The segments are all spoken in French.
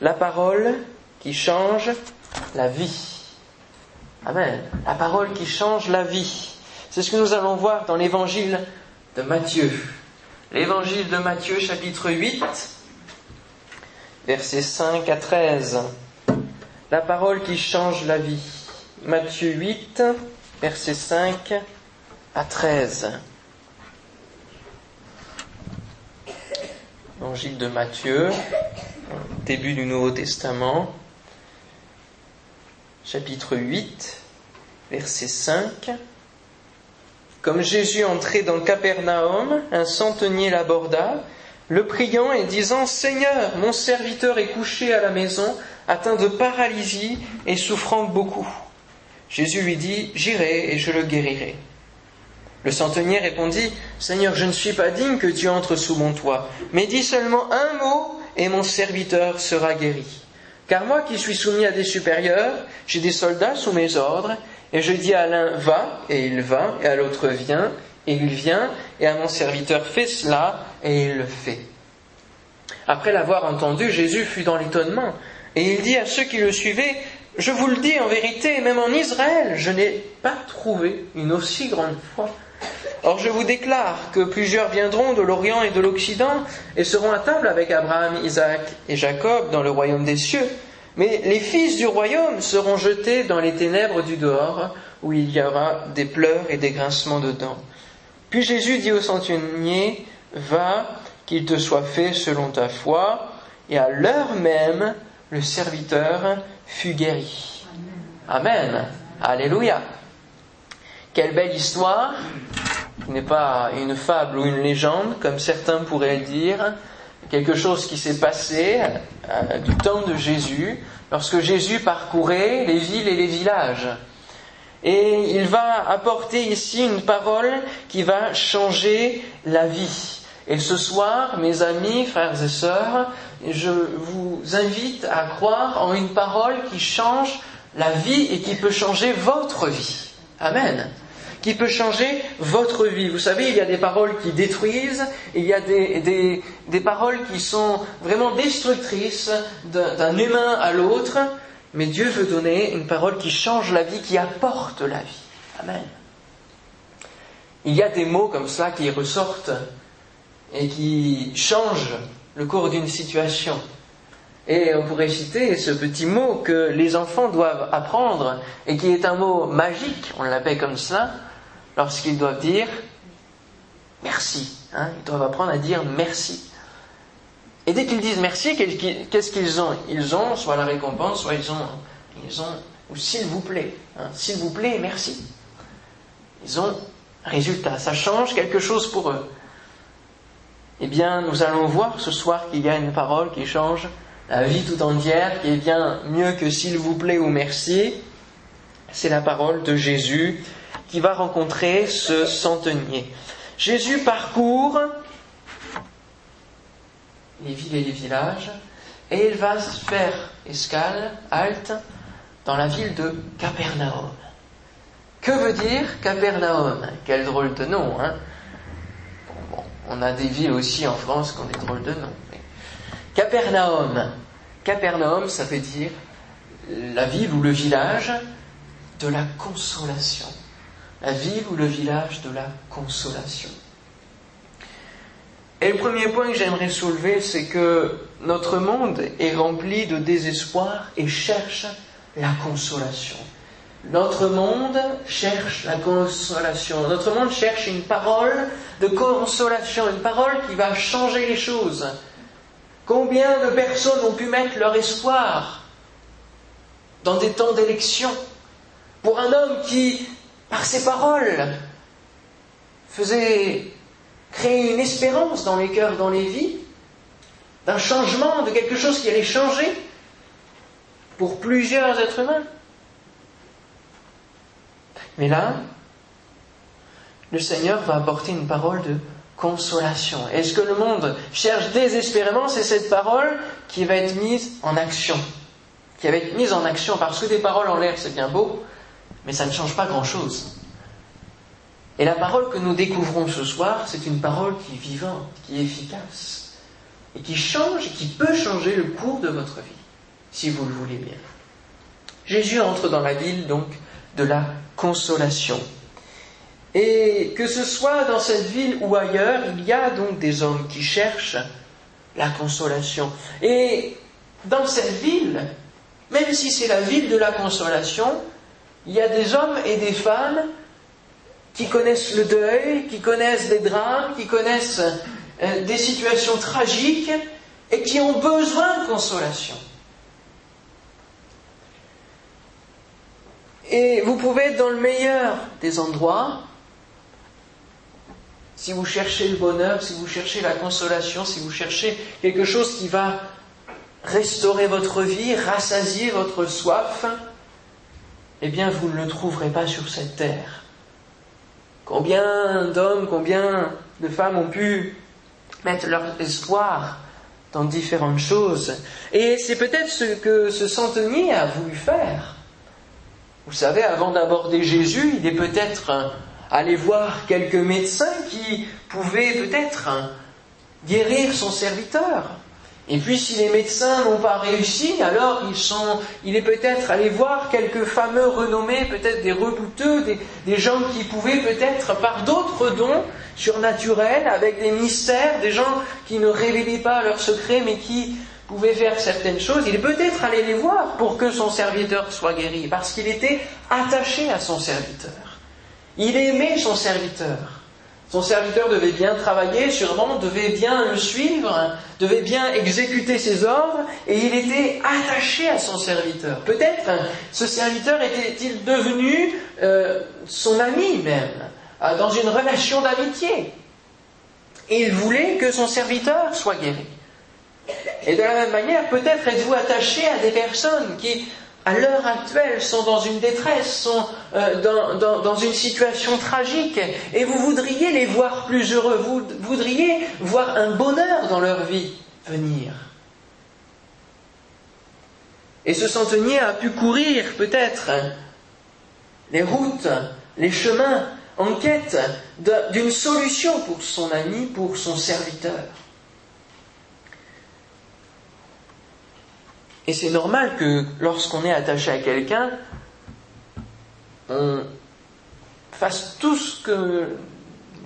la parole qui change la vie. Amen. La parole qui change la vie. C'est ce que nous allons voir dans l'évangile de Matthieu. L'évangile de Matthieu chapitre 8, versets 5 à 13. La parole qui change la vie. Matthieu 8, versets 5 à 13. Évangile de Matthieu, début du Nouveau Testament, chapitre 8, verset 5. Comme Jésus entrait dans Capernaum, un centenier l'aborda, le priant et disant Seigneur, mon serviteur est couché à la maison, atteint de paralysie et souffrant beaucoup. Jésus lui dit J'irai et je le guérirai. Le centenier répondit Seigneur, je ne suis pas digne que tu entres sous mon toit, mais dis seulement un mot et mon serviteur sera guéri. Car moi qui suis soumis à des supérieurs, j'ai des soldats sous mes ordres, et je dis à l'un va, et il va, et à l'autre viens, et il vient, et à mon serviteur fais cela, et il le fait. Après l'avoir entendu, Jésus fut dans l'étonnement, et il dit à ceux qui le suivaient, je vous le dis en vérité, même en Israël, je n'ai pas trouvé une aussi grande foi. Or je vous déclare que plusieurs viendront de l'Orient et de l'Occident et seront à table avec Abraham, Isaac et Jacob dans le royaume des cieux. Mais les fils du royaume seront jetés dans les ténèbres du dehors, où il y aura des pleurs et des grincements de dents. Puis Jésus dit au centenier, Va, qu'il te soit fait selon ta foi, et à l'heure même, le serviteur fut guéri. Amen. Alléluia. Quelle belle histoire qui n'est pas une fable ou une légende, comme certains pourraient le dire, quelque chose qui s'est passé euh, du temps de Jésus, lorsque Jésus parcourait les villes et les villages. Et il va apporter ici une parole qui va changer la vie. Et ce soir, mes amis, frères et sœurs, je vous invite à croire en une parole qui change la vie et qui peut changer votre vie. Amen qui peut changer votre vie. Vous savez, il y a des paroles qui détruisent, il y a des, des, paroles qui sont vraiment destructrices d'un humain à l'autre, mais Dieu veut donner une parole qui change la vie, qui apporte la vie. Amen. Il y a des mots comme ça qui ressortent et qui changent le cours d'une situation. Et on pourrait citer ce petit mot que les enfants doivent apprendre et qui est un mot magique, on l'appelle comme ça, lorsqu'ils doivent dire merci. Hein, ils doivent apprendre à dire merci. Et dès qu'ils disent merci, qu'est-ce qu'ils ont? Ils ont soit la récompense, soit ils ont, ils ont ou s'il vous plaît, hein, s'il vous plaît, merci. Ils ont un résultat, ça change quelque chose pour eux. Eh bien, nous allons voir ce soir qu'il y a une parole qui change la vie tout entière, qui est bien mieux que s'il vous plaît ou merci. C'est la parole de Jésus qui va rencontrer ce centenier. Jésus parcourt les villes et les villages et il va faire escale, halte, dans la ville de Capernaum. Que veut dire Capernaum? Quel drôle de nom, hein? On a des villes aussi en France qui ont des drôles de noms. Capernaum. Capernaum, ça veut dire la ville ou le village de la consolation la ville ou le village de la consolation. Et le premier point que j'aimerais soulever, c'est que notre monde est rempli de désespoir et cherche la consolation. Notre monde cherche la consolation. Notre monde cherche une parole de consolation, une parole qui va changer les choses. Combien de personnes ont pu mettre leur espoir dans des temps d'élection? Pour un homme qui par ses paroles, faisait créer une espérance dans les cœurs, dans les vies, d'un changement, de quelque chose qui allait changer pour plusieurs êtres humains. Mais là, le Seigneur va apporter une parole de consolation. Et ce que le monde cherche désespérément, c'est cette parole qui va être mise en action. Qui va être mise en action, parce que des paroles en l'air, c'est bien beau, mais ça ne change pas grand-chose. Et la parole que nous découvrons ce soir, c'est une parole qui est vivante, qui est efficace. et qui change et qui peut changer le cours de votre vie, si vous le voulez bien. Jésus entre dans la ville donc de la consolation. Et que ce soit dans cette ville ou ailleurs, il y a donc des hommes qui cherchent la consolation. Et dans cette ville, même si c'est la ville de la consolation, il y a des hommes et des femmes qui connaissent le deuil, qui connaissent des drames, qui connaissent euh, des situations tragiques et qui ont besoin de consolation. Et vous pouvez être dans le meilleur des endroits, si vous cherchez le bonheur, si vous cherchez la consolation, si vous cherchez quelque chose qui va restaurer votre vie, rassasier votre soif, eh bien vous ne le trouverez pas sur cette terre. Combien d'hommes, combien de femmes ont pu mettre leur espoir dans différentes choses. Et c'est peut-être ce que ce centenier a voulu faire. Vous savez, avant d'aborder Jésus, il est peut-être allé voir quelques médecins qui pouvaient peut-être guérir son serviteur. Et puis si les médecins n'ont pas réussi, alors ils sont, il est peut-être allé voir quelques fameux renommés, peut-être des rebouteux, des, des gens qui pouvaient peut-être par d'autres dons surnaturels, avec des mystères, des gens qui ne révélaient pas leurs secrets, mais qui pouvaient faire certaines choses, il est peut-être allé les voir pour que son serviteur soit guéri, parce qu'il était attaché à son serviteur. Il aimait son serviteur. Son serviteur devait bien travailler, sûrement, devait bien le suivre, devait bien exécuter ses ordres, et il était attaché à son serviteur. Peut-être ce serviteur était-il devenu euh, son ami même, euh, dans une relation d'amitié. Et il voulait que son serviteur soit guéri. Et de la même manière, peut-être êtes-vous attaché à des personnes qui à l'heure actuelle, sont dans une détresse, sont euh, dans, une situation tragique, et vous voudriez les voir plus heureux, vous voudriez voir un bonheur dans leur vie venir. Et ce centenier a pu courir peut-être les routes, les chemins, en quête d'une solution pour son ami, pour son serviteur. Et c'est normal que lorsqu'on est attaché à quelqu'un, on fasse tout ce que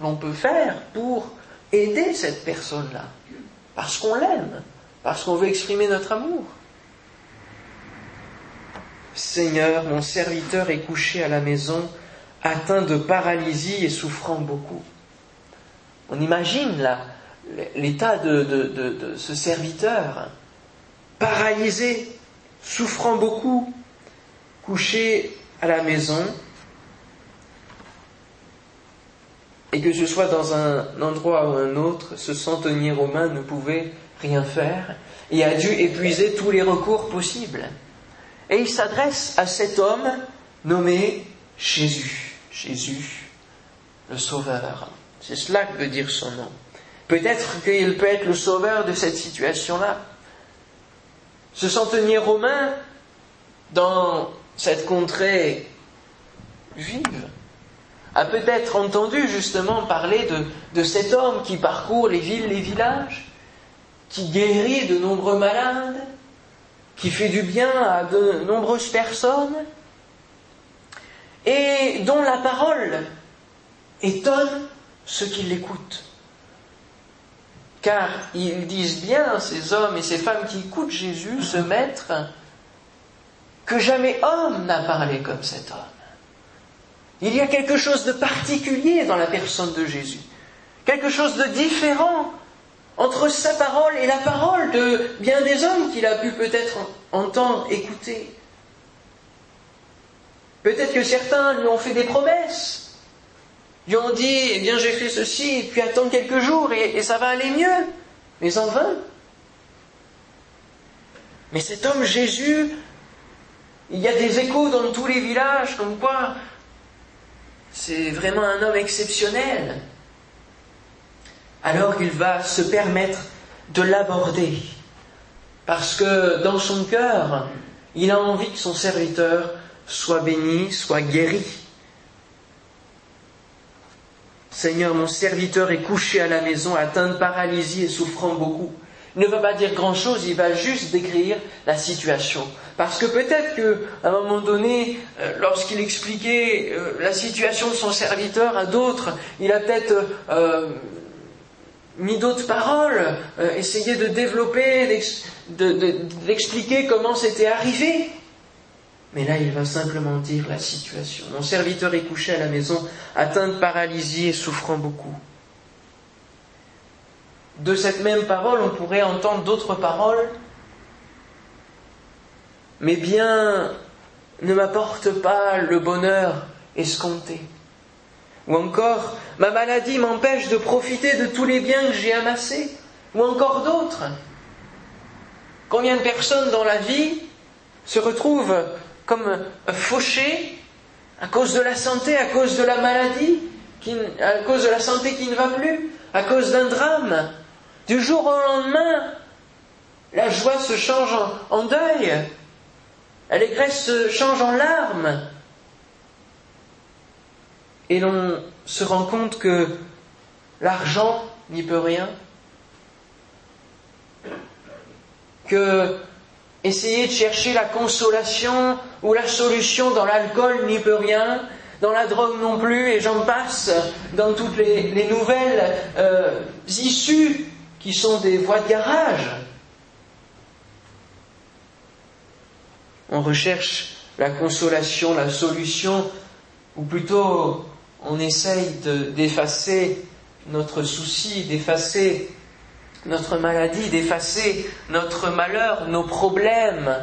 l'on peut faire pour aider cette personne-là. Parce qu'on l'aime, parce qu'on veut exprimer notre amour. Seigneur, mon serviteur est couché à la maison, atteint de paralysie et souffrant beaucoup. On imagine là l'état de, de ce serviteur paralysé, souffrant beaucoup, couché à la maison, et que ce soit dans un endroit ou un autre, ce centenier romain ne pouvait rien faire et a dû épuiser tous les recours possibles. Et il s'adresse à cet homme nommé Jésus. Jésus, le Sauveur. C'est cela que veut dire son nom. Peut-être qu'il peut être le sauveur de cette situation-là. Ce centenier romain, dans cette contrée juive, a peut-être entendu justement parler de, cet homme qui parcourt les villes, les villages, qui guérit de nombreux malades, qui fait du bien à de nombreuses personnes, et dont la parole étonne ceux qui l'écoutent. Car ils disent bien, ces hommes et ces femmes qui écoutent Jésus, ce maître, que jamais homme n'a parlé comme cet homme. Il y a quelque chose de particulier dans la personne de Jésus, quelque chose de différent entre sa parole et la parole de bien des hommes qu'il a pu peut-être entendre, écouter. Peut-être que certains lui ont fait des promesses, ils ont dit, eh bien j'ai fait ceci, puis attends quelques jours et, ça va aller mieux. Mais en vain. Mais cet homme Jésus, il y a des échos dans tous les villages, comme quoi c'est vraiment un homme exceptionnel. Alors il va se permettre de l'aborder. Parce que dans son cœur, il a envie que son serviteur soit béni, soit guéri. Seigneur, mon serviteur est couché à la maison, atteint de paralysie et souffrant beaucoup. Il ne va pas dire grand-chose, il va juste décrire la situation. Parce que peut-être qu'à un moment donné, euh, lorsqu'il expliquait euh, la situation de son serviteur à d'autres, il a peut-être euh, mis d'autres paroles, essayé de développer, d'expliquer comment c'était arrivé. Mais là, il va simplement dire la situation. Mon serviteur est couché à la maison, atteint de paralysie et souffrant beaucoup. De cette même parole, on pourrait entendre d'autres paroles. Mais bien ne m'apporte pas le bonheur escompté. Ou encore, ma maladie m'empêche de profiter de tous les biens que j'ai amassés. Ou encore d'autres. Combien de personnes dans la vie se retrouvent comme fauchées à cause de la santé, à cause de la maladie, à cause de la santé qui ne va plus, à cause d'un drame, du jour au lendemain, la joie se change en, deuil, l'allégresse se change en larmes. Et l'on se rend compte que l'argent n'y peut rien, que essayer de chercher la consolation ou la solution dans l'alcool n'y peut rien, dans la drogue non plus, et j'en passe, dans toutes les, nouvelles euh, issues qui sont des voies de garage. On recherche la consolation, la solution, ou plutôt on essaye d'effacer notre souci, d'effacer notre maladie, d'effacer notre malheur, nos problèmes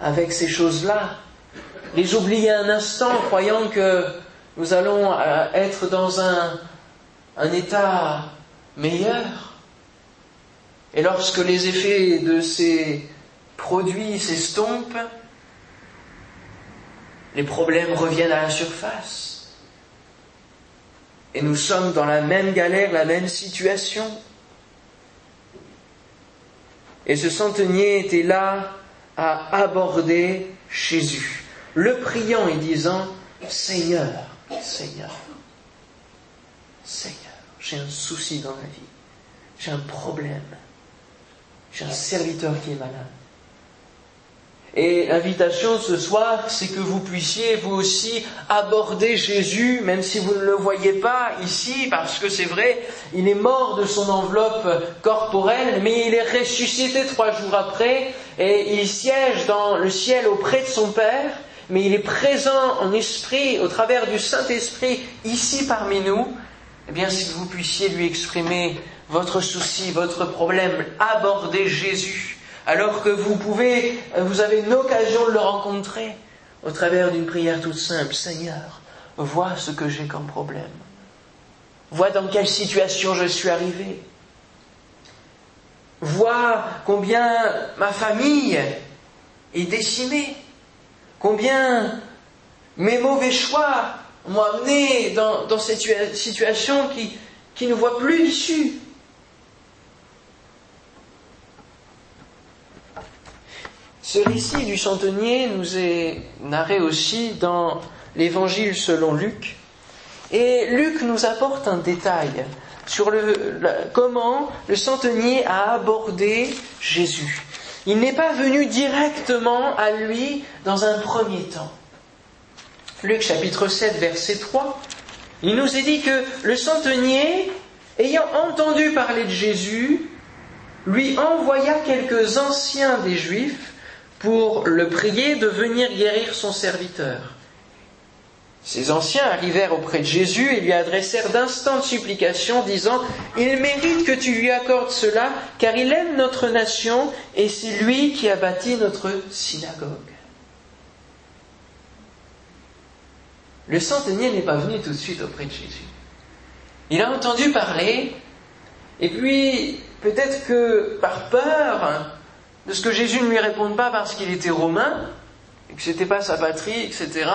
avec ces choses-là. Les oublier un instant, croyant que nous allons euh, être dans un, un état meilleur. Et lorsque les effets de ces produits s'estompent, les problèmes reviennent à la surface. Et nous sommes dans la même galère, la même situation. Et ce centenier était là à aborder Jésus, le priant et disant, Seigneur, Seigneur, Seigneur, j'ai un souci dans la vie, j'ai un problème. J'ai un serviteur qui est malade. Et l'invitation ce soir, c'est que vous puissiez vous aussi aborder Jésus, même si vous ne le voyez pas ici, parce que c'est vrai, il est mort de son enveloppe corporelle, mais il est ressuscité trois jours après, et il siège dans le ciel auprès de son Père, mais il est présent en esprit, au travers du Saint-Esprit, ici parmi nous. Eh bien, si vous puissiez lui exprimer votre souci, votre problème, abordez Jésus, alors que vous pouvez, vous avez une occasion de le rencontrer au travers d'une prière toute simple. Seigneur, vois ce que j'ai comme problème. Vois dans quelle situation je suis arrivé. Vois combien ma famille est décimée. Combien mes mauvais choix m'ont amené dans, cette situation qui, qui ne voit plus d'issue. Ce récit du centenier nous est narré aussi dans l'évangile selon Luc. Et Luc nous apporte un détail sur comment le centenier a abordé Jésus. Il n'est pas venu directement à lui dans un premier temps. Luc chapitre 7 verset 3, il nous est dit que le centenier, ayant entendu parler de Jésus, lui envoya quelques anciens des Juifs pour le prier de venir guérir son serviteur. Ces anciens arrivèrent auprès de Jésus et lui adressèrent d'instantes supplications, disant Il mérite que tu lui accordes cela, car il aime notre nation et c'est lui qui a bâti notre synagogue. Le centenier n'est pas venu tout de suite auprès de Jésus. Il a entendu parler, et puis peut-être que par peur, de ce que Jésus ne lui réponde pas parce qu'il était romain, et que c'était pas sa patrie, etc.,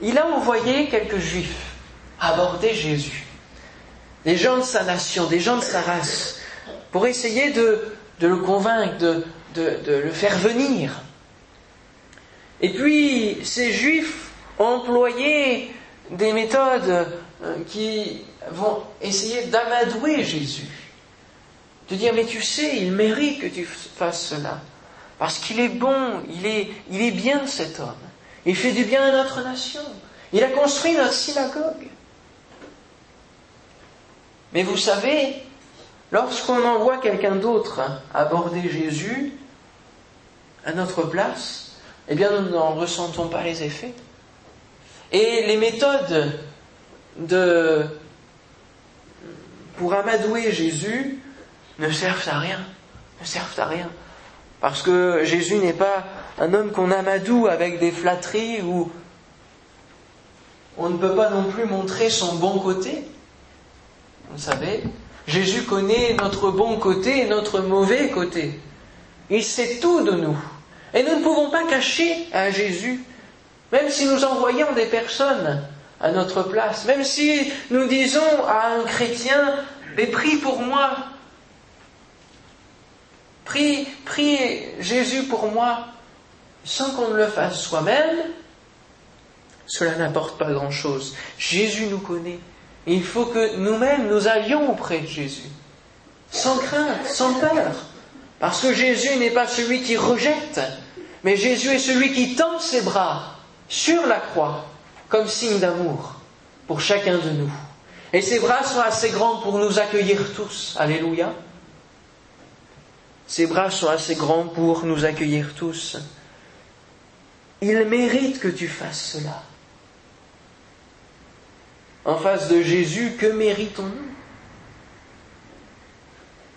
il a envoyé quelques juifs aborder Jésus. Des gens de sa nation, des gens de sa race, pour essayer de, le convaincre, de, de le faire venir. Et puis, ces juifs ont employé des méthodes euh, qui vont essayer d'amadouer Jésus De dire, mais tu sais, il mérite que tu fasses cela. Parce qu'il est bon, il est, il est bien cet homme. Il fait du bien à notre nation. Il a construit notre synagogue. Mais vous savez, lorsqu'on envoie quelqu'un d'autre aborder Jésus à notre place, eh bien nous n'en ressentons pas les effets. Et les méthodes de, pour amadouer Jésus ne servent à rien, ne servent à rien. Parce que Jésus n'est pas un homme qu'on amadoue avec des flatteries ou on ne peut pas non plus montrer son bon côté. Vous savez, Jésus connaît notre bon côté et notre mauvais côté. Il sait tout de nous. Et nous ne pouvons pas cacher à Jésus, même si nous envoyons des personnes à notre place, même si nous disons à un chrétien, mais prie pour moi, prie, prie Jésus pour moi, sans qu'on ne le fasse soi-même, cela n'apporte pas grand-chose. Jésus nous connaît. il faut que nous-mêmes nous allions auprès de Jésus, sans crainte, sans peur. Parce que Jésus n'est pas celui qui rejette, mais Jésus est celui qui tend ses bras sur la croix comme signe d'amour pour chacun de nous. Et ses bras sont assez grands pour nous accueillir tous. Alléluia. Ses bras sont assez grands pour nous accueillir tous. Il mérite que tu fasses cela. En face de Jésus, que méritons-nous?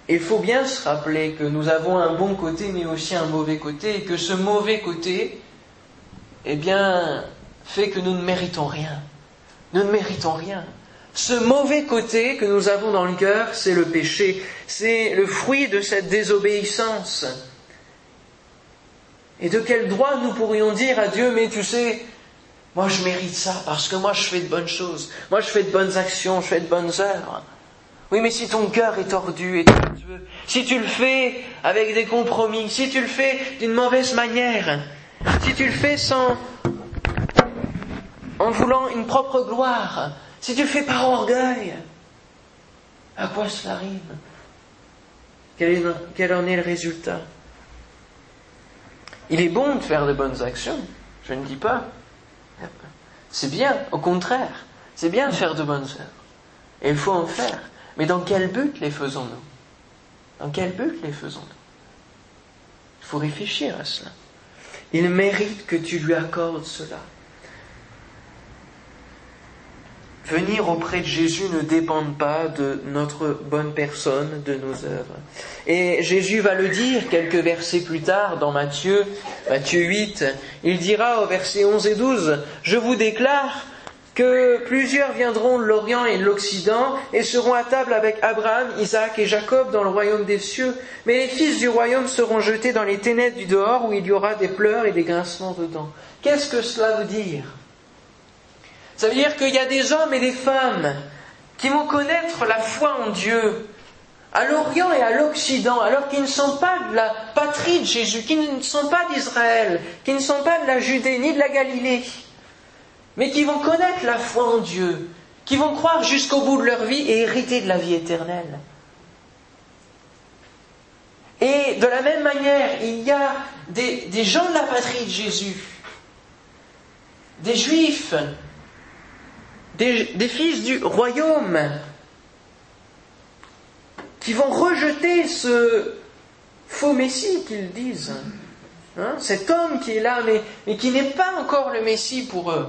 Il faut bien se rappeler que nous avons un bon côté mais aussi un mauvais côté et que ce mauvais côté, eh bien, fait que nous ne méritons rien. Nous ne méritons rien. Ce mauvais côté que nous avons dans le cœur, c'est le péché, c'est le fruit de cette désobéissance. Et de quel droit nous pourrions dire à Dieu, mais tu sais, moi je mérite ça parce que moi je fais de bonnes choses, moi je fais de bonnes actions, je fais de bonnes œuvres. Oui, mais si ton cœur est tordu et tortueux, si tu le fais avec des compromis, si tu le fais d'une mauvaise manière, si tu le fais sans, en voulant une propre gloire, si tu fais par orgueil, à quoi cela rime? Quel, quel en est le résultat? Il est bon de faire de bonnes actions, je ne dis pas. C'est bien, au contraire, c'est bien de faire de bonnes œuvres. Et il faut en faire. Mais dans quel but les faisons-nous? Dans quel but les faisons-nous? Il faut réfléchir à cela. Il mérite que tu lui accordes cela. Venir auprès de Jésus ne dépend pas de notre bonne personne, de nos œuvres. Et Jésus va le dire quelques versets plus tard dans Matthieu, Matthieu 8. Il dira au verset 11 et 12, Je vous déclare que plusieurs viendront de l'Orient et de l'Occident et seront à table avec Abraham, Isaac et Jacob dans le royaume des cieux, mais les fils du royaume seront jetés dans les ténèbres du dehors où il y aura des pleurs et des grincements de dents. Qu'est-ce que cela veut dire? Ça veut dire qu'il y a des hommes et des femmes qui vont connaître la foi en Dieu à l'Orient et à l'Occident, alors qu'ils ne sont pas de la patrie de Jésus, qui ne sont pas d'Israël, qui ne sont pas de la Judée ni de la Galilée, mais qui vont connaître la foi en Dieu, qui vont croire jusqu'au bout de leur vie et hériter de la vie éternelle. Et de la même manière, il y a des, des gens de la patrie de Jésus, des juifs des, fils du royaume qui vont rejeter ce faux Messie qu'ils disent. Hein, cet homme qui est là, mais, qui n'est pas encore le Messie pour eux.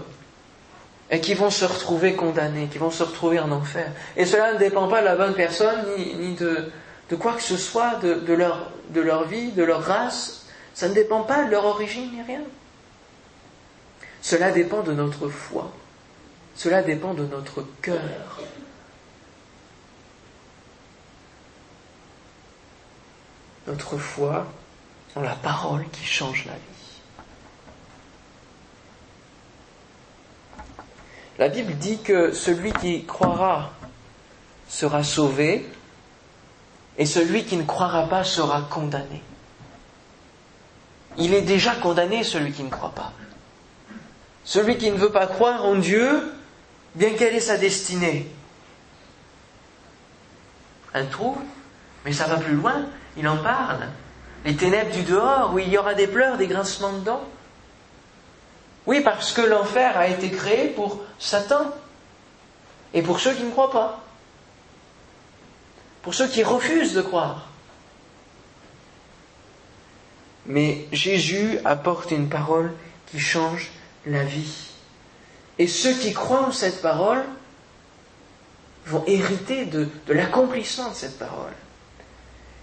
Et qui vont se retrouver condamnés, qui vont se retrouver en enfer. Et cela ne dépend pas de la bonne personne, ni, de, quoi que ce soit, de, de, leur, de leur vie, de leur race. Ça ne dépend pas de leur origine, ni rien. Cela dépend de notre foi. Cela dépend de notre cœur. Notre foi en la parole qui change la vie. La Bible dit que celui qui croira sera sauvé et celui qui ne croira pas sera condamné. Il est déjà condamné, celui qui ne croit pas. Celui qui ne veut pas croire en Dieu bien quelle est sa destinée Un trou Mais ça va plus loin, il en parle. Les ténèbres du dehors, où il y aura des pleurs, des grincements de dents. Oui, parce que l'enfer a été créé pour Satan et pour ceux qui ne croient pas, pour ceux qui refusent de croire. Mais Jésus apporte une parole qui change la vie. Et ceux qui croient en cette parole vont hériter de, l'accomplissement de cette parole.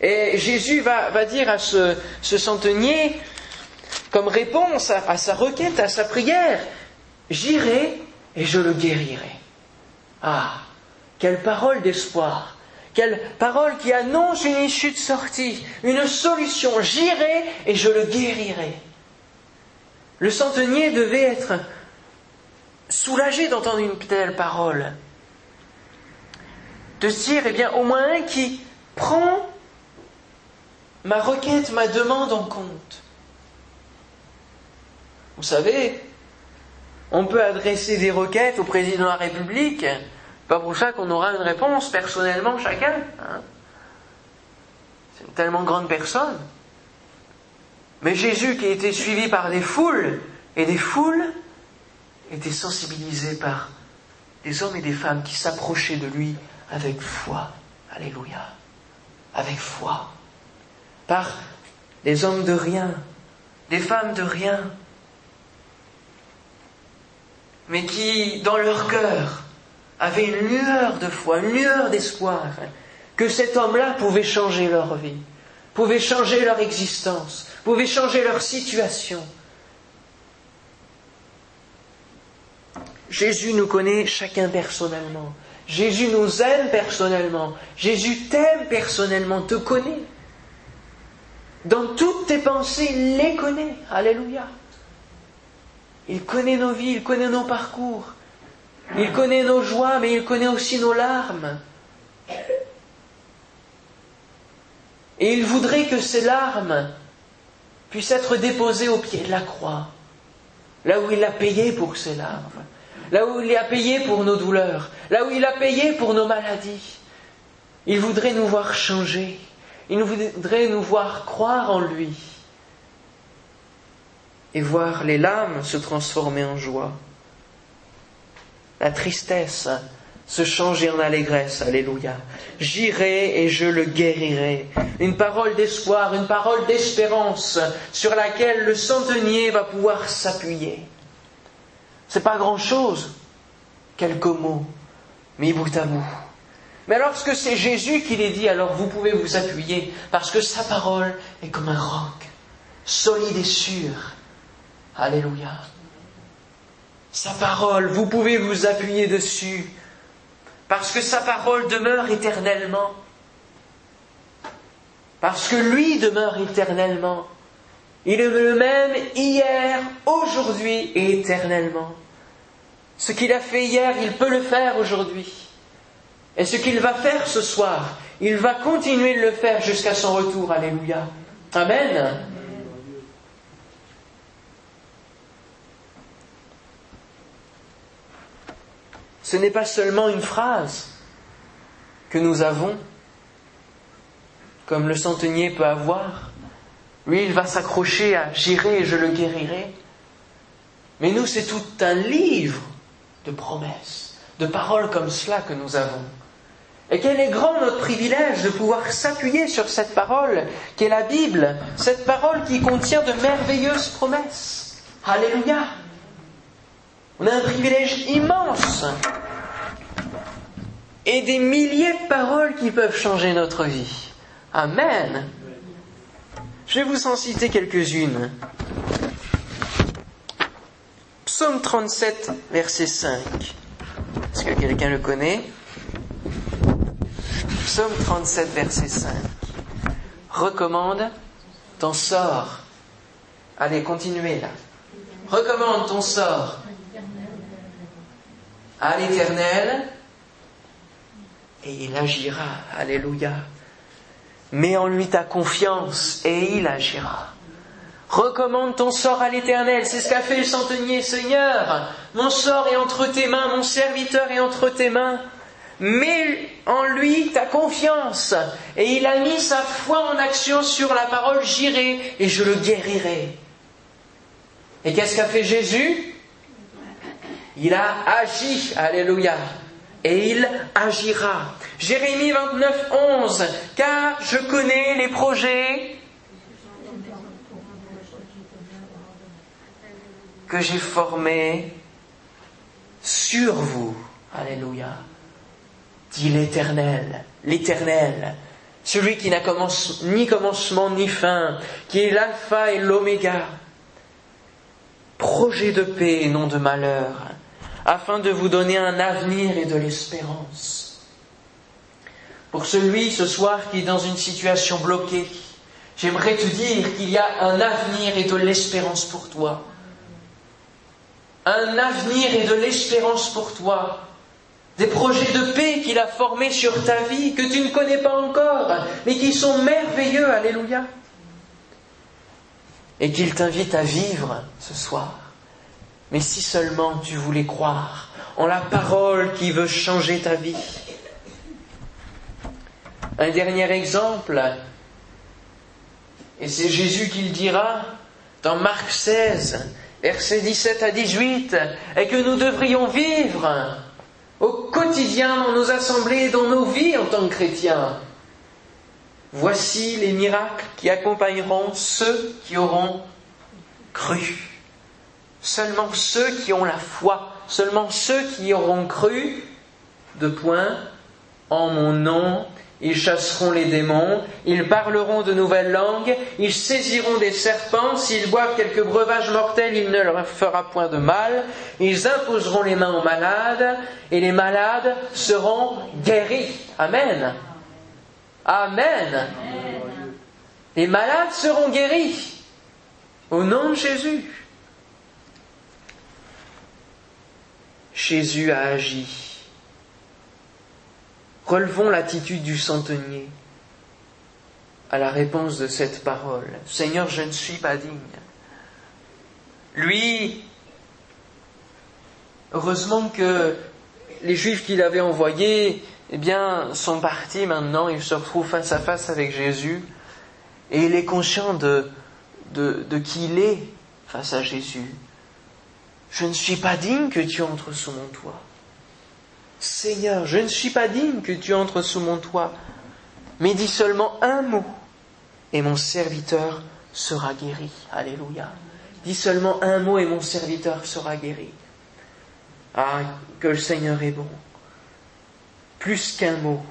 Et Jésus va, dire à ce, centenier, comme réponse à, à sa requête, à sa prière, J'irai et je le guérirai. Ah, quelle parole d'espoir quelle parole qui annonce une issue de sortie, une solution. J'irai et je le guérirai. Le centenier devait être soulagé d'entendre une telle parole. De se dire, eh bien, au moins un qui prend ma requête, ma demande en compte. Vous savez, on peut adresser des requêtes au président de la République, pas pour ça qu'on aura une réponse personnellement chacun. Hein. C'est une tellement grande personne. Mais Jésus, qui a été suivi par des foules, et des foules, était sensibilisé par des hommes et des femmes qui s'approchaient de lui avec foi. Alléluia. Avec foi. Par des hommes de rien, des femmes de rien, mais qui, dans leur cœur, avaient une lueur de foi, une lueur d'espoir, que cet homme-là pouvait changer leur vie, pouvait changer leur existence, pouvait changer leur situation. Jésus nous connaît chacun personnellement. Jésus nous aime personnellement. Jésus t'aime personnellement, te connaît. Dans toutes tes pensées, il les connaît. Alléluia. Il connaît nos vies, il connaît nos parcours. Il connaît nos joies, mais il connaît aussi nos larmes. Et il voudrait que ces larmes puissent être déposées au pied de la croix, là où il a payé pour ces larmes, là où il a payé pour nos douleurs, là où il a payé pour nos maladies. Il voudrait nous voir changer, il voudrait nous voir croire en lui et voir les larmes se transformer en joie la tristesse se changer en allégresse. Alléluia. J'irai et je le guérirai. Une parole d'espoir, une parole d'espérance sur laquelle le centenier va pouvoir s'appuyer. C'est pas grand chose, quelques mots, mis bout à bout. Mais lorsque c'est Jésus qui les dit, alors vous pouvez vous appuyer, parce que sa parole est comme un roc, solide et sûr. Alléluia sa parole, vous pouvez vous appuyer dessus, parce que sa parole demeure éternellement, parce que lui demeure éternellement. Il est le même hier, aujourd'hui et éternellement. Ce qu'il a fait hier, il peut le faire aujourd'hui. Et ce qu'il va faire ce soir, il va continuer de le faire jusqu'à son retour. Alléluia. Amen. Ce n'est pas seulement une phrase que nous avons, comme le centenier peut avoir. Lui, il va s'accrocher à J'irai et je le guérirai. Mais nous, c'est tout un livre de promesses, de paroles comme cela que nous avons. Et quel est grand notre privilège de pouvoir s'appuyer sur cette parole qui est la Bible, cette parole qui contient de merveilleuses promesses. Alléluia. On a un privilège immense et des milliers de paroles qui peuvent changer notre vie. Amen. Je vais vous en citer quelques-unes. Psaume 37, verset 5. Est-ce que quelqu'un le connaît? Psaume 37, verset 5. Recommande ton sort. Allez, continuez là. Recommande ton sort à l'Éternel et il agira. Alléluia. Mets en lui ta confiance et il agira. Recommande ton sort à l'Éternel. C'est ce qu'a fait le centenier. Seigneur, mon sort est entre tes mains, mon serviteur est entre tes mains. mets en lui ta confiance. Et il a mis sa foi en action sur la parole, j'irai et je le guérirai. Et qu'est-ce qu'a fait Jésus? Il a agi, alléluia. Et il agira. Jérémie 29, 11, car je connais les projets que j'ai formés sur vous. Alléluia. Dit l'Éternel, l'Éternel, celui qui n'a ni commencement ni fin, qui est l'alpha et l'oméga. Projet de paix et non de malheur, afin de vous donner un avenir et de l'espérance. Pour celui ce soir qui est dans une situation bloquée, j'aimerais te dire qu'il y a un avenir et de l'espérance pour toi. Un avenir et de l'espérance pour toi, des projets de paix qu'il a formés sur ta vie, que tu ne connais pas encore, mais qui sont merveilleux, alléluia, et qu'il t'invite à vivre ce soir. Mais si seulement tu voulais croire en la parole qui veut changer ta vie. Un dernier exemple, et c'est Jésus qui le dira dans Marc 16, versets 17 à 18, et que nous devrions vivre au quotidien dans nos assemblées, dans nos vies en tant que chrétiens. Voici les miracles qui accompagneront ceux qui auront cru. Seulement ceux qui ont la foi, seulement ceux qui auront cru, de point, en mon nom, ils chasseront les démons, ils parleront de nouvelles langues, ils saisiront des serpents, s'ils boivent quelques breuvages mortels, il ne leur fera point de mal, ils imposeront les mains aux malades, et les malades seront guéris. Amen. Amen. Les malades seront guéris. Au nom de Jésus. Jésus a agi Relevons l'attitude du centenier à la réponse de cette parole. Seigneur, je ne suis pas digne. Lui, heureusement que les Juifs qu'il avait envoyés, eh bien, sont partis maintenant, il se retrouve face à face avec Jésus, et il est conscient de, de, de qui il est face à Jésus. Je ne suis pas digne que tu entres sous mon toit. Seigneur, je ne suis pas digne que tu entres sous mon toit, mais dis seulement un mot, et mon serviteur sera guéri. Alléluia. Dis seulement un mot et mon serviteur sera guéri. Ah, que le Seigneur est bon. Plus qu'un mot,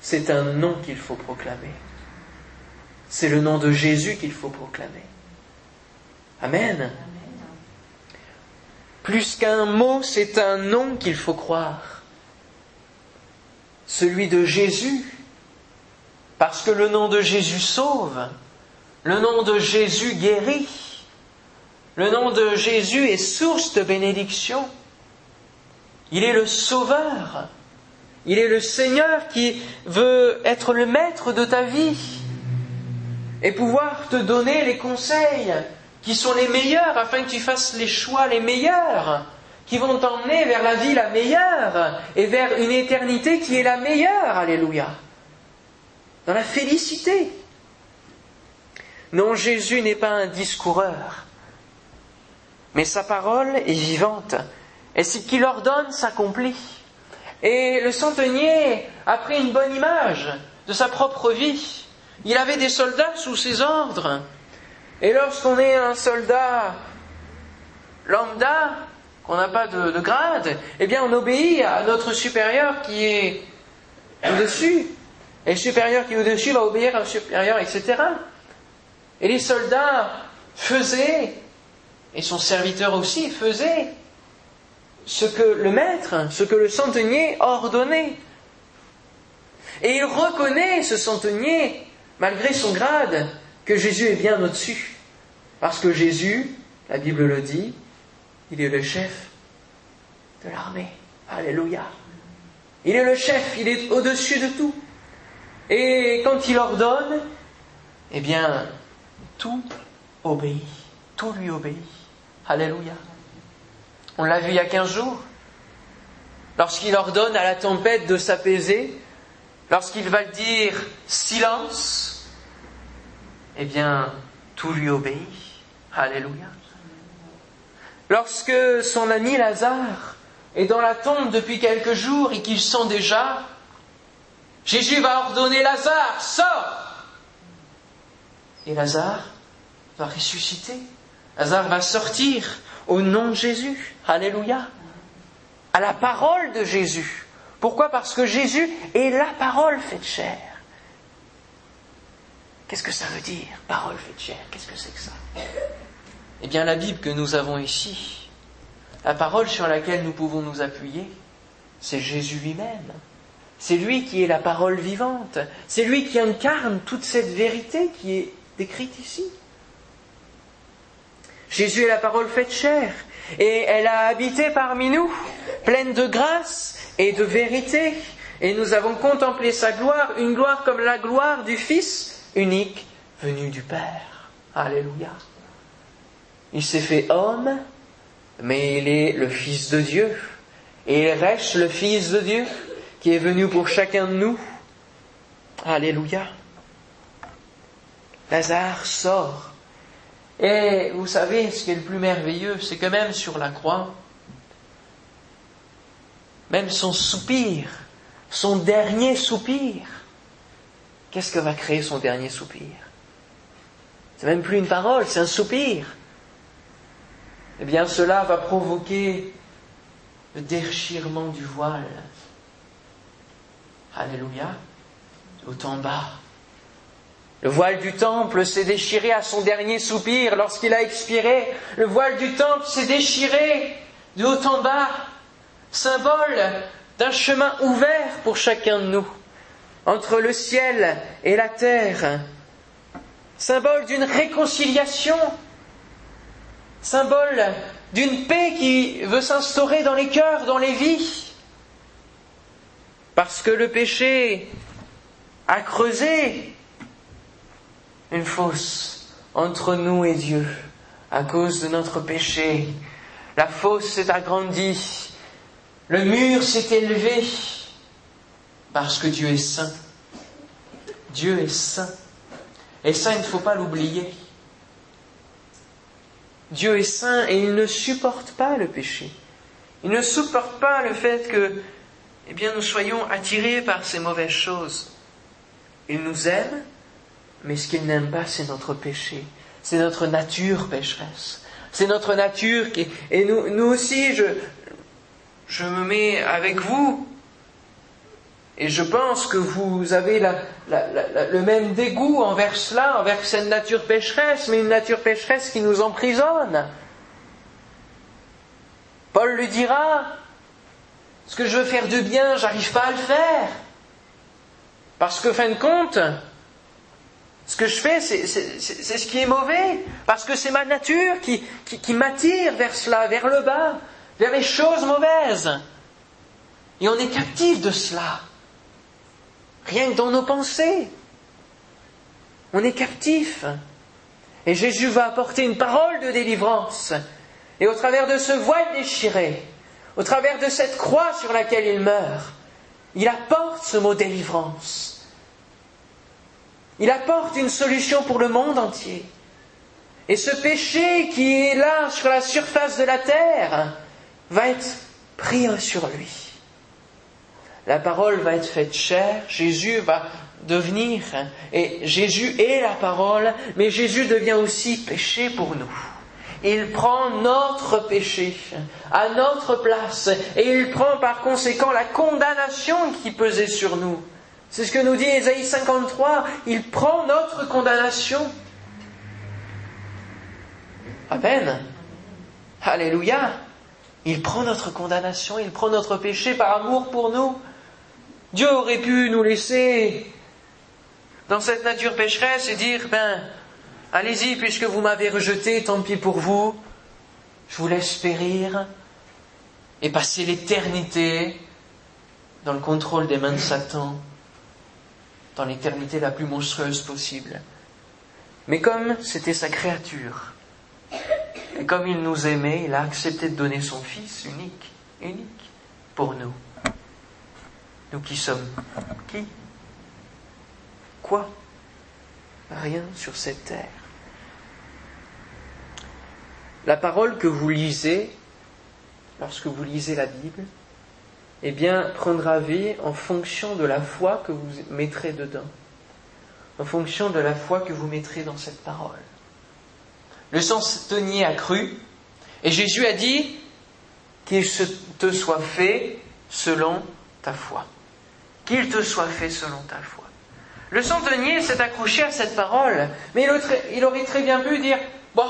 c'est un nom qu'il faut proclamer. C'est le nom de Jésus qu'il faut proclamer. Amen. Plus qu'un mot, c'est un nom qu'il faut croire. Celui de Jésus. Parce que le nom de Jésus sauve. Le nom de Jésus guérit. Le nom de Jésus est source de bénédiction. Il est le Sauveur. Il est le Seigneur qui veut être le maître de ta vie et pouvoir te donner les conseils qui sont les meilleurs afin que tu fasses les choix les meilleurs, qui vont t'emmener vers la vie la meilleure et vers une éternité qui est la meilleure. Alléluia. Dans la félicité. Non, Jésus n'est pas un discoureur, mais sa parole est vivante. Et ce qu'il ordonne s'accomplit. Et le centenier a pris une bonne image de sa propre vie. Il avait des soldats sous ses ordres. Et lorsqu'on est un soldat lambda, qu'on n'a pas de, grade, eh bien on obéit à notre supérieur qui est au-dessus. Et le supérieur qui est au-dessus va obéir au supérieur, etc. Et les soldats faisaient, et son serviteur aussi faisait, ce que le maître, ce que le centenier ordonnait. Et il reconnaît, ce centenier, malgré son grade, que Jésus est bien au-dessus. Parce que Jésus, la Bible le dit, il est le chef de l'armée. Alléluia. Il est le chef, il est au-dessus de tout. Et quand il ordonne, eh bien, tout obéit. Tout lui obéit. Alléluia. On l'a vu il y a 15 jours. lorsqu'il ordonne à la tempête de s'apaiser, lorsqu'il va dire silence, eh bien, tout lui obéit. Alléluia. Lorsque son ami Lazare est dans la tombe depuis quelques jours et qu'il sent déjà, Jésus va ordonner Lazare, sors Et Lazare va ressusciter. Lazare va sortir au nom de Jésus. Alléluia. À la parole de Jésus. Pourquoi? Parce que Jésus est la parole faite chair. Qu'est-ce que ça veut dire, parole faite chair Qu'est-ce que c'est que ça? Eh bien, la Bible que nous avons ici, la parole sur laquelle nous pouvons nous appuyer, c'est Jésus lui-même. C'est lui qui est la parole vivante. C'est lui qui incarne toute cette vérité qui est décrite ici. Jésus est la parole faite chair et elle a habité parmi nous, pleine de grâce et de vérité. Et nous avons contemplé sa gloire, une gloire comme la gloire du Fils unique venu du Père. Alléluia. Il s'est fait homme, mais il est le Fils de Dieu. Et il reste le Fils de Dieu qui est venu pour chacun de nous. Alléluia. Lazare sort et vous savez, ce qui est le plus merveilleux, c'est que même sur la croix, même son soupir, son dernier soupir, qu'est-ce que va créer son dernier soupir? C'est même plus une parole, c'est un soupir. Eh bien, cela va provoquer le déchirement du voile. Alléluia. Haut en bas. Le voile du temple s'est déchiré à son dernier soupir lorsqu'il a expiré. Le voile du temple s'est déchiré de haut en bas, symbole d'un chemin ouvert pour chacun de nous, entre le ciel et la terre, symbole d'une réconciliation, symbole d'une paix qui veut s'instaurer dans les cœurs, dans les vies, parce que le péché a creusé une fosse entre nous et Dieu à cause de notre péché. La fosse s'est agrandie, le mur s'est élevé parce que Dieu est saint. Dieu est saint. Et ça, il ne faut pas l'oublier. Dieu est saint et il ne supporte pas le péché. Il ne supporte pas le fait que, eh bien, nous soyons attirés par ces mauvaises choses. Il nous aime mais ce qu'il n'aime pas, c'est notre péché. C'est notre nature pécheresse. C'est notre nature qui... Et nous, aussi, je, je me mets avec vous. Et je pense que vous avez le même dégoût envers cela, envers cette nature pécheresse, mais une nature pécheresse qui nous emprisonne. Paul lui dira, ce que je veux faire de bien, j'arrive pas à le faire. Parce que, fin de compte, ce que je fais, c'est ce qui est mauvais, parce que c'est ma nature qui, m'attire vers cela, vers le bas, vers les choses mauvaises. Et on est captif de cela. Rien que dans nos pensées. On est captif. Et Jésus va apporter une parole de délivrance. Et au travers de ce voile déchiré, au travers de cette croix sur laquelle il meurt, il apporte ce mot délivrance. Il apporte une solution pour le monde entier. Et ce péché qui est là sur la surface de la terre va être pris sur lui. La parole va être faite chair, Jésus va devenir, et Jésus est la parole, mais Jésus devient aussi péché pour nous. Il prend notre péché à notre place, et il prend par conséquent la condamnation qui pesait sur nous. C'est ce que nous dit Ésaïe 53. Il prend notre condamnation. Amen. Alléluia. Il prend notre condamnation, il prend notre péché par amour pour nous. Dieu aurait pu nous laisser dans cette nature pécheresse et dire, ben, allez-y, puisque vous m'avez rejeté, tant pis pour vous, je vous laisse périr et passer l'éternité dans le contrôle des mains de Satan dans l'éternité la plus monstrueuse possible. Mais comme c'était sa créature, et comme il nous aimait, il a accepté de donner son Fils unique, unique, pour nous. Nous qui sommes qui? Quoi? Rien sur cette terre. La parole que vous lisez, lorsque vous lisez la Bible, eh bien, prendra vie en fonction de la foi que vous mettrez dedans, en fonction de la foi que vous mettrez dans cette parole. Le centenier a cru, et Jésus a dit qu'il te soit fait selon ta foi. Qu'il te soit fait selon ta foi. Le centenier s'est accroché à cette parole, mais il aurait très bien pu dire, bon,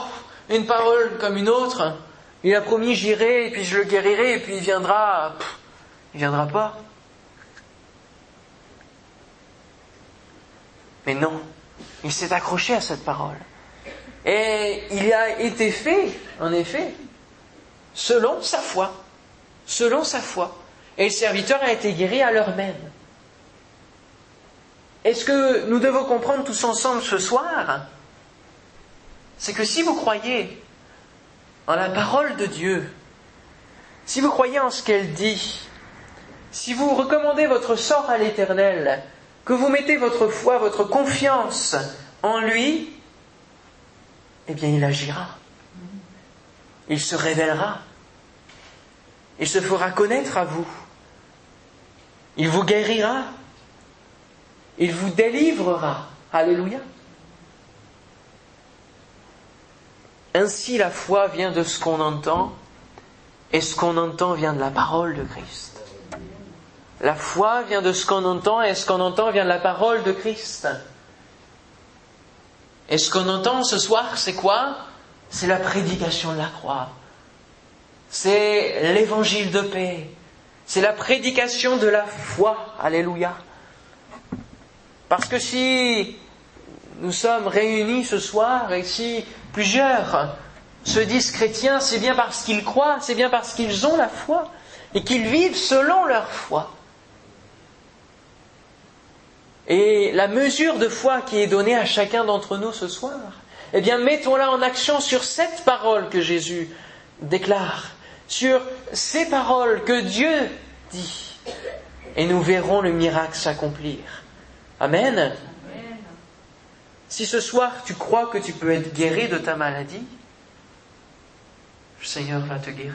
une parole comme une autre, il a promis j'irai, et puis je le guérirai, et puis il viendra, il viendra pas. Mais non, il s'est accroché à cette parole. Et il a été fait, en effet, selon sa foi. Selon sa foi. Et le serviteur a été guéri à l'heure même. Et ce que nous devons comprendre tous ensemble ce soir, c'est que si vous croyez en la parole de Dieu, si vous croyez en ce qu'elle dit, si vous recommandez votre sort à l'Éternel, que vous mettez votre foi, votre confiance en lui, eh bien il agira. Il se révélera. Il se fera connaître à vous. Il vous guérira. Il vous délivrera. Alléluia. Ainsi la foi vient de ce qu'on entend et ce qu'on entend vient de la parole de Christ. La foi vient de ce qu'on entend et ce qu'on entend vient de la parole de Christ. Et ce qu'on entend ce soir, c'est quoi? C'est la prédication de la croix. C'est l'évangile de paix. C'est la prédication de la foi. Alléluia. Parce que si nous sommes réunis ce soir et si plusieurs se disent chrétiens, c'est bien parce qu'ils croient, c'est bien parce qu'ils ont la foi et qu'ils vivent selon leur foi. Et la mesure de foi qui est donnée à chacun d'entre nous ce soir, eh bien, mettons-la en action sur cette parole que Jésus déclare, sur ces paroles que Dieu dit, et nous verrons le miracle s'accomplir. Amen. Si ce soir tu crois que tu peux être guéri de ta maladie, le Seigneur va te guérir.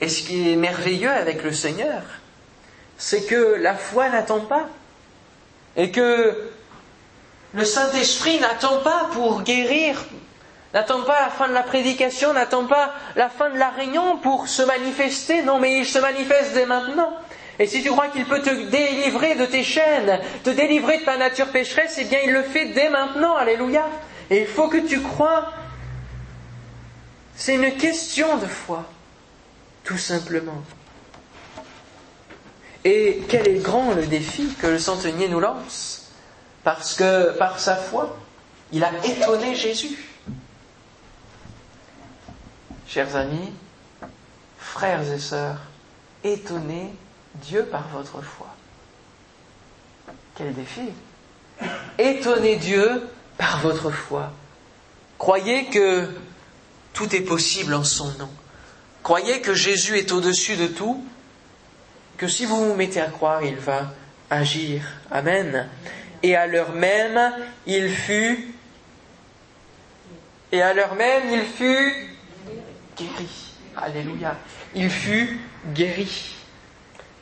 Et ce qui est merveilleux avec le Seigneur, c'est que la foi n'attend pas. Et que le Saint-Esprit n'attend pas pour guérir, n'attend pas la fin de la prédication, n'attend pas la fin de la réunion pour se manifester. Non, mais il se manifeste dès maintenant. Et si tu crois qu'il peut te délivrer de tes chaînes, te délivrer de ta nature pécheresse, eh bien il le fait dès maintenant. Alléluia. Et il faut que tu crois. C'est une question de foi, tout simplement. Et quel est grand le défi que le centenier nous lance? Parce que par sa foi, il a étonné Jésus. Chers amis, frères et sœurs, étonnez Dieu par votre foi. Quel défi Étonnez Dieu par votre foi. Croyez que tout est possible en son nom. Croyez que Jésus est au-dessus de tout que si vous vous mettez à croire, il va agir. Amen. Et à l'heure même, il fut, et à l'heure même, il fut guéri. Alléluia. Il fut guéri.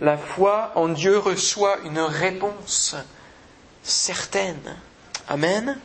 La foi en Dieu reçoit une réponse certaine. Amen.